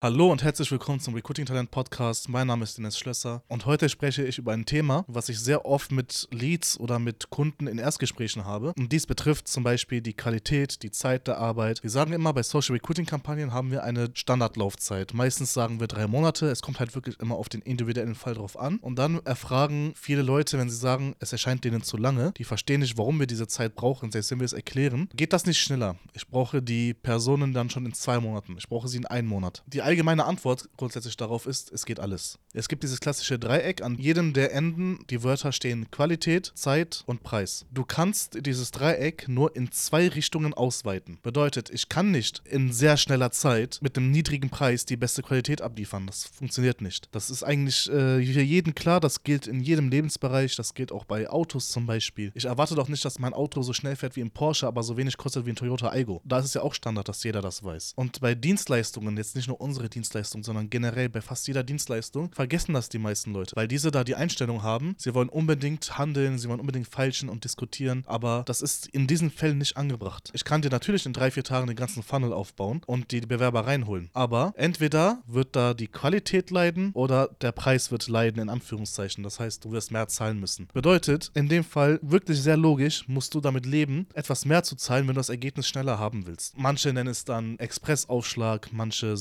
Hallo und herzlich willkommen zum Recruiting Talent Podcast. Mein Name ist Dennis Schlösser und heute spreche ich über ein Thema, was ich sehr oft mit Leads oder mit Kunden in Erstgesprächen habe. Und dies betrifft zum Beispiel die Qualität, die Zeit der Arbeit. Wir sagen immer, bei Social Recruiting Kampagnen haben wir eine Standardlaufzeit. Meistens sagen wir drei Monate. Es kommt halt wirklich immer auf den individuellen Fall drauf an. Und dann erfragen viele Leute, wenn sie sagen, es erscheint denen zu lange, die verstehen nicht, warum wir diese Zeit brauchen, selbst wenn wir es erklären, geht das nicht schneller. Ich brauche die Personen dann schon in zwei Monaten. Ich brauche sie in einem Monat. Die allgemeine Antwort grundsätzlich darauf ist, es geht alles. Es gibt dieses klassische Dreieck, an jedem der Enden die Wörter stehen Qualität, Zeit und Preis. Du kannst dieses Dreieck nur in zwei Richtungen ausweiten. Bedeutet, ich kann nicht in sehr schneller Zeit mit einem niedrigen Preis die beste Qualität abliefern. Das funktioniert nicht. Das ist eigentlich äh, für jeden klar, das gilt in jedem Lebensbereich, das gilt auch bei Autos zum Beispiel. Ich erwarte doch nicht, dass mein Auto so schnell fährt wie ein Porsche, aber so wenig kostet wie ein Toyota Aygo. Da ist es ja auch Standard, dass jeder das weiß. Und bei Dienstleistungen, jetzt nicht nur unsere Dienstleistungen, sondern generell bei fast jeder Dienstleistung, vergessen das die meisten Leute, weil diese da die Einstellung haben, sie wollen unbedingt handeln, sie wollen unbedingt feilschen und diskutieren, aber das ist in diesen Fällen nicht angebracht. Ich kann dir natürlich in drei, vier Tagen den ganzen Funnel aufbauen und die Bewerber reinholen, aber entweder wird da die Qualität leiden oder der Preis wird leiden, in Anführungszeichen. Das heißt, du wirst mehr zahlen müssen. Bedeutet, in dem Fall wirklich sehr logisch, musst du damit leben, etwas mehr zu zahlen, wenn du das Ergebnis schneller haben willst. Manche nennen es dann Expressaufschlag, manche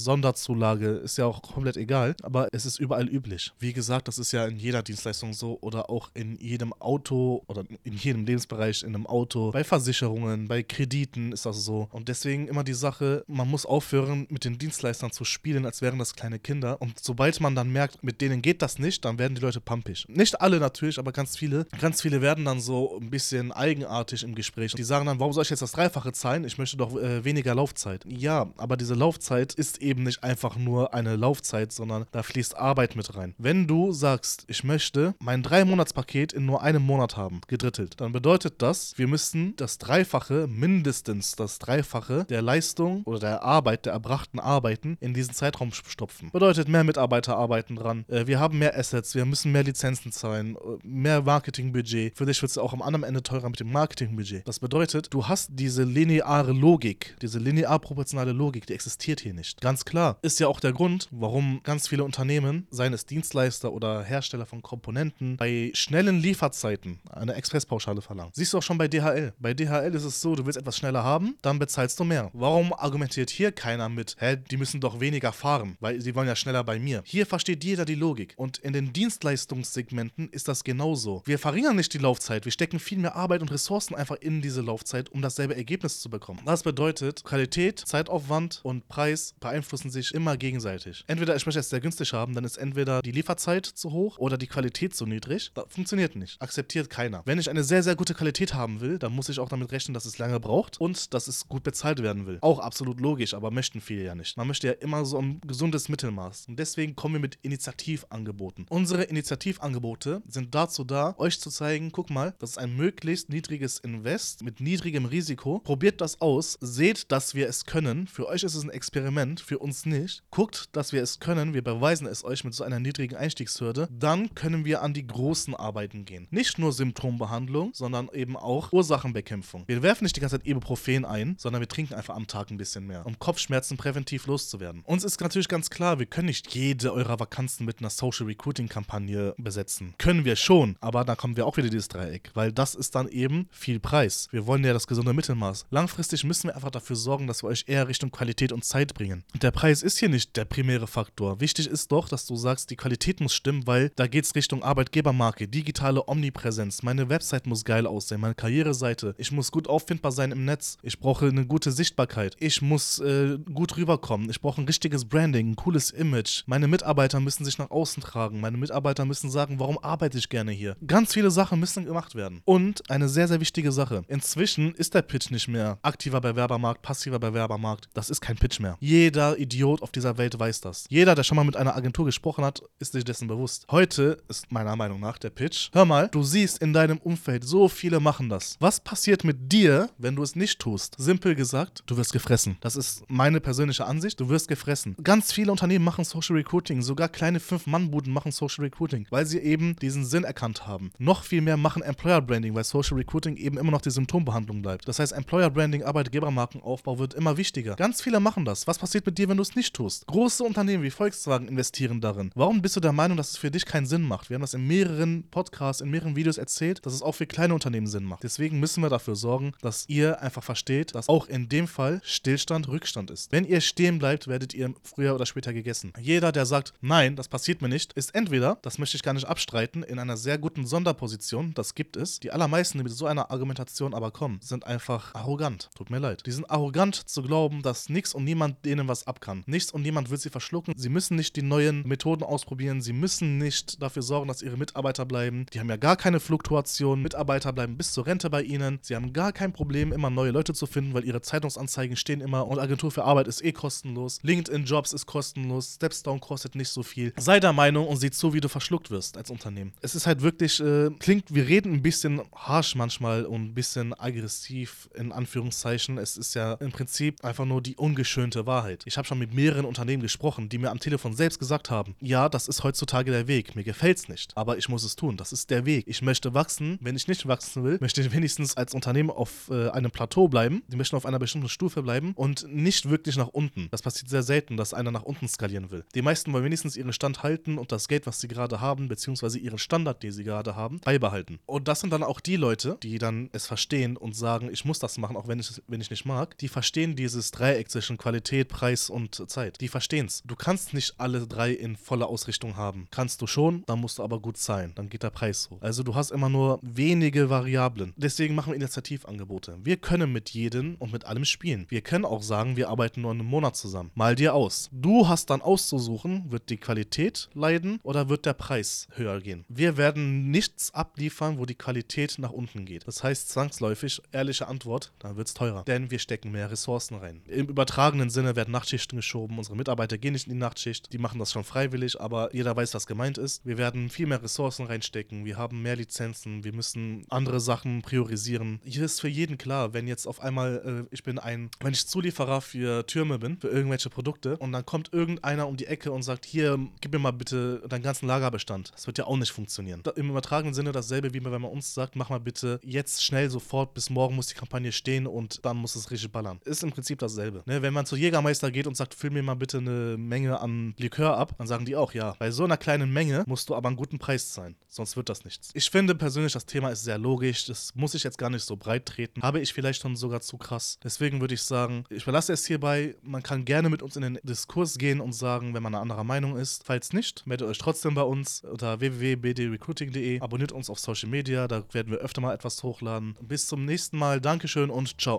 Sonderzulage, ist ja auch komplett egal, aber es ist überall üblich. Wie gesagt, das ist ja in jeder Dienstleistung so oder auch in jedem Auto oder in jedem Lebensbereich, in einem Auto, bei Versicherungen, bei Krediten ist das so. Und deswegen immer die Sache, man muss aufhören, mit den Dienstleistern zu spielen, als wären das kleine Kinder. Und sobald man dann merkt, mit denen geht das nicht, dann werden die Leute pumpig. Nicht alle natürlich, aber ganz viele. Ganz viele werden dann so ein bisschen eigenartig im Gespräch. Die sagen dann, warum soll ich jetzt das Dreifache zahlen? Ich möchte doch äh, weniger Laufzeit. Ja, aber diese Laufzeit ist eben nicht einfach nur eine Laufzeit, sondern da fließt Arbeit mit rein. Wenn du sagst, ich möchte mein Drei-Monats-Paket in nur einem Monat haben, gedrittelt, dann bedeutet das, wir müssen das Dreifache, mindestens das Dreifache der Leistung oder der Arbeit, der erbrachten Arbeiten in diesen Zeitraum stopfen. Bedeutet, mehr Mitarbeiter arbeiten dran, äh, wir haben mehr Assets, wir müssen mehr Lizenzen zahlen, äh, mehr Marketingbudget. Für dich wird es auch am anderen Ende teurer mit dem Marketingbudget. Das bedeutet, du hast diese lineare Logik, diese linear proportionale Logik, die existiert hier nicht. Ganz klar. Ist ja auch der Grund, warum ganz viele Unternehmen, seien es Dienstleister oder Hersteller von Komponenten, bei schnellen Lieferzeiten eine Expresspauschale verlangen. Siehst du auch schon bei DHL. Bei DHL ist es so, du willst etwas schneller haben, dann bezahlst du mehr. Warum argumentiert hier keiner mit, hä, die müssen doch weniger fahren, weil sie wollen ja schneller bei mir. Hier versteht jeder die Logik. Und in den Dienstleistungssegmenten ist das genauso. Wir verringern nicht die Laufzeit, wir stecken viel mehr Arbeit und Ressourcen einfach in diese Laufzeit, um dasselbe Ergebnis zu bekommen. Das bedeutet, Qualität, Zeitaufwand und Preis beeinflussen sich immer gegenseitig. Entweder ich möchte es sehr günstig haben, dann ist entweder die Lieferzeit zu hoch oder die Qualität zu niedrig. Das funktioniert nicht. Akzeptiert keiner. Wenn ich eine sehr, sehr gute Qualität haben will, dann muss ich auch damit rechnen, dass es lange braucht und dass es gut bezahlt werden will. Auch absolut logisch, aber möchten viele ja nicht. Man möchte ja immer so ein gesundes Mittelmaß. Und deswegen kommen wir mit Initiativangeboten. Unsere Initiativangebote sind dazu da, euch zu zeigen, guck mal, das ist ein möglichst niedriges Invest mit niedrigem Risiko. Probiert das aus, seht, dass wir es können. Für euch ist es ein Experiment, für uns nicht. Guckt, dass wir es können. Wir beweisen es euch mit so einer niedrigen Einstiegshürde. Dann können wir an die großen Arbeiten gehen. Nicht nur Symptombehandlung, sondern eben auch Ursachenbekämpfung. Wir werfen nicht die ganze Zeit Ibuprofen ein, sondern wir trinken einfach am Tag ein bisschen mehr, um Kopfschmerzen präventiv loszuwerden. Uns ist natürlich ganz klar, wir können nicht jede eurer Vakanzen mit einer Social Recruiting Kampagne besetzen. Können wir schon, aber da kommen wir auch wieder dieses Dreieck, weil das ist dann eben viel Preis. Wir wollen ja das gesunde Mittelmaß. Langfristig müssen wir einfach dafür sorgen, dass wir euch eher Richtung Qualität und Zeit bringen. Und der Preis ist hier nicht der primäre Faktor. Wichtig ist doch, dass du sagst, die Qualität muss stimmen, weil da geht es Richtung Arbeitgebermarke, digitale Omnipräsenz. Meine Website muss geil aussehen, meine Karriereseite. Ich muss gut auffindbar sein im Netz. Ich brauche eine gute Sichtbarkeit. Ich muss äh, gut rüberkommen. Ich brauche ein richtiges Branding, ein cooles Image. Meine Mitarbeiter müssen sich nach außen tragen. Meine Mitarbeiter müssen sagen, warum arbeite ich gerne hier. Ganz viele Sachen müssen gemacht werden. Und eine sehr, sehr wichtige Sache. Inzwischen ist der Pitch nicht mehr aktiver Bewerbermarkt, passiver Bewerbermarkt. Das ist kein Pitch mehr. Jeder Idiot auf dieser Welt weiß das. Jeder, der schon mal mit einer Agentur gesprochen hat, ist sich dessen bewusst. Heute ist meiner Meinung nach der Pitch. Hör mal, du siehst in deinem Umfeld, so viele machen das. Was passiert mit dir, wenn du es nicht tust? Simpel gesagt, du wirst gefressen. Das ist meine persönliche Ansicht. Du wirst gefressen. Ganz viele Unternehmen machen Social Recruiting. Sogar kleine Fünf-Mann-Buden machen Social Recruiting, weil sie eben diesen Sinn erkannt haben. Noch viel mehr machen Employer Branding, weil Social Recruiting eben immer noch die Symptombehandlung bleibt. Das heißt, Employer Branding, Arbeitgebermarkenaufbau wird immer wichtiger. Ganz viele machen das. Was passiert mit dir, wenn du es nicht nicht tust. Große Unternehmen wie Volkswagen investieren darin. Warum bist du der Meinung, dass es für dich keinen Sinn macht? Wir haben das in mehreren Podcasts, in mehreren Videos erzählt, dass es auch für kleine Unternehmen Sinn macht. Deswegen müssen wir dafür sorgen, dass ihr einfach versteht, dass auch in dem Fall Stillstand Rückstand ist. Wenn ihr stehen bleibt, werdet ihr früher oder später gegessen. Jeder, der sagt, nein, das passiert mir nicht, ist entweder, das möchte ich gar nicht abstreiten, in einer sehr guten Sonderposition, das gibt es. Die allermeisten, die mit so einer Argumentation aber kommen, sind einfach arrogant. Tut mir leid. Die sind arrogant zu glauben, dass nichts und niemand denen was ab kann. Nichts und niemand wird sie verschlucken. Sie müssen nicht die neuen Methoden ausprobieren. Sie müssen nicht dafür sorgen, dass ihre Mitarbeiter bleiben. Die haben ja gar keine Fluktuation. Mitarbeiter bleiben bis zur Rente bei ihnen. Sie haben gar kein Problem, immer neue Leute zu finden, weil ihre Zeitungsanzeigen stehen immer und Agentur für Arbeit ist eh kostenlos. LinkedIn Jobs ist kostenlos. Stepstone kostet nicht so viel. Sei der Meinung und sieh zu, wie du verschluckt wirst als Unternehmen. Es ist halt wirklich, äh, klingt, wir reden ein bisschen harsh manchmal und ein bisschen aggressiv in Anführungszeichen. Es ist ja im Prinzip einfach nur die ungeschönte Wahrheit. Ich habe schon mit mehreren Unternehmen gesprochen, die mir am Telefon selbst gesagt haben, ja, das ist heutzutage der Weg. Mir gefällt's nicht, aber ich muss es tun. Das ist der Weg. Ich möchte wachsen. Wenn ich nicht wachsen will, möchte ich wenigstens als Unternehmen auf äh, einem Plateau bleiben. Die möchten auf einer bestimmten Stufe bleiben und nicht wirklich nach unten. Das passiert sehr selten, dass einer nach unten skalieren will. Die meisten wollen wenigstens ihren Stand halten und das Geld, was sie gerade haben, beziehungsweise ihren Standard, den sie gerade haben, beibehalten. Und das sind dann auch die Leute, die dann es verstehen und sagen, ich muss das machen, auch wenn ich, wenn ich nicht mag. Die verstehen dieses Dreieck zwischen Qualität, Preis und Zeit. Die verstehen es. Du kannst nicht alle drei in voller Ausrichtung haben. Kannst du schon, dann musst du aber gut zahlen. Dann geht der Preis hoch. Also du hast immer nur wenige Variablen. Deswegen machen wir Initiativangebote. Wir können mit jedem und mit allem spielen. Wir können auch sagen, wir arbeiten nur einen Monat zusammen. Mal dir aus. Du hast dann auszusuchen, wird die Qualität leiden oder wird der Preis höher gehen. Wir werden nichts abliefern, wo die Qualität nach unten geht. Das heißt zwangsläufig, ehrliche Antwort, dann wird es teurer. Denn wir stecken mehr Ressourcen rein. Im übertragenen Sinne werden Nachtschichten geschoben. Unsere Mitarbeiter gehen nicht in die Nachtschicht. Die machen das schon freiwillig, aber jeder weiß, was gemeint ist. Wir werden viel mehr Ressourcen reinstecken. Wir haben mehr Lizenzen. Wir müssen andere Sachen priorisieren. Hier ist für jeden klar, wenn jetzt auf einmal, äh, ich bin ein, wenn ich Zulieferer für Türme bin, für irgendwelche Produkte und dann kommt irgendeiner um die Ecke und sagt, hier, gib mir mal bitte deinen ganzen Lagerbestand. Das wird ja auch nicht funktionieren. Im übertragenen Sinne dasselbe, wie wenn man uns sagt, mach mal bitte jetzt schnell sofort, bis morgen muss die Kampagne stehen und dann muss es richtig ballern. Ist im Prinzip dasselbe. Ne? Wenn man zu Jägermeister geht und sagt, füll mir mal bitte eine Menge an Likör ab, dann sagen die auch, ja, bei so einer kleinen Menge musst du aber einen guten Preis zahlen, sonst wird das nichts. Ich finde persönlich, das Thema ist sehr logisch, das muss ich jetzt gar nicht so breit treten. Habe ich vielleicht schon sogar zu krass. Deswegen würde ich sagen, ich verlasse es hierbei. Man kann gerne mit uns in den Diskurs gehen und sagen, wenn man eine andere Meinung ist. Falls nicht, meldet euch trotzdem bei uns unter www.bdrecruiting.de. Abonniert uns auf Social Media, da werden wir öfter mal etwas hochladen. Bis zum nächsten Mal. Dankeschön und ciao.